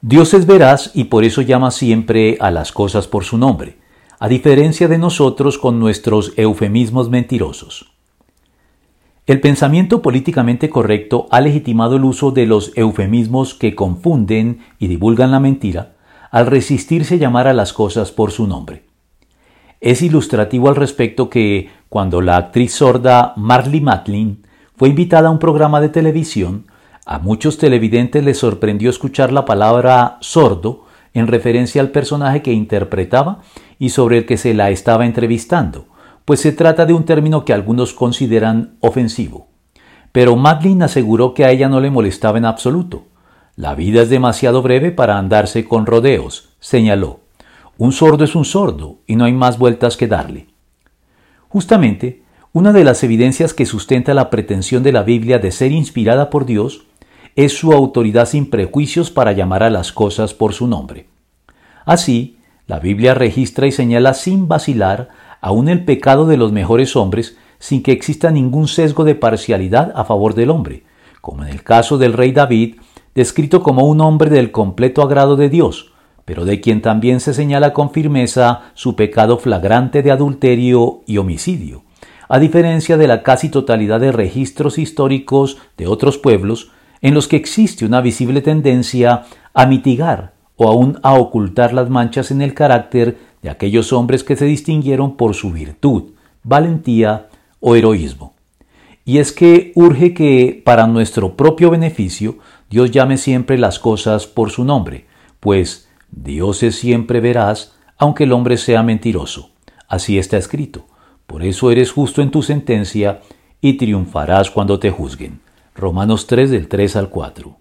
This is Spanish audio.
Dios es veraz y por eso llama siempre a las cosas por su nombre, a diferencia de nosotros con nuestros eufemismos mentirosos. El pensamiento políticamente correcto ha legitimado el uso de los eufemismos que confunden y divulgan la mentira al resistirse a llamar a las cosas por su nombre. Es ilustrativo al respecto que, cuando la actriz sorda Marley Matlin fue invitada a un programa de televisión, a muchos televidentes les sorprendió escuchar la palabra sordo en referencia al personaje que interpretaba y sobre el que se la estaba entrevistando, pues se trata de un término que algunos consideran ofensivo. Pero Madeline aseguró que a ella no le molestaba en absoluto. La vida es demasiado breve para andarse con rodeos, señaló. Un sordo es un sordo y no hay más vueltas que darle. Justamente, una de las evidencias que sustenta la pretensión de la Biblia de ser inspirada por Dios es su autoridad sin prejuicios para llamar a las cosas por su nombre. Así, la Biblia registra y señala sin vacilar aún el pecado de los mejores hombres sin que exista ningún sesgo de parcialidad a favor del hombre, como en el caso del rey David, descrito como un hombre del completo agrado de Dios, pero de quien también se señala con firmeza su pecado flagrante de adulterio y homicidio, a diferencia de la casi totalidad de registros históricos de otros pueblos en los que existe una visible tendencia a mitigar o aún a ocultar las manchas en el carácter de aquellos hombres que se distinguieron por su virtud, valentía o heroísmo. Y es que urge que, para nuestro propio beneficio, Dios llame siempre las cosas por su nombre, pues Dios es siempre veraz, aunque el hombre sea mentiroso. Así está escrito. Por eso eres justo en tu sentencia y triunfarás cuando te juzguen. Romanos 3 del 3 al 4.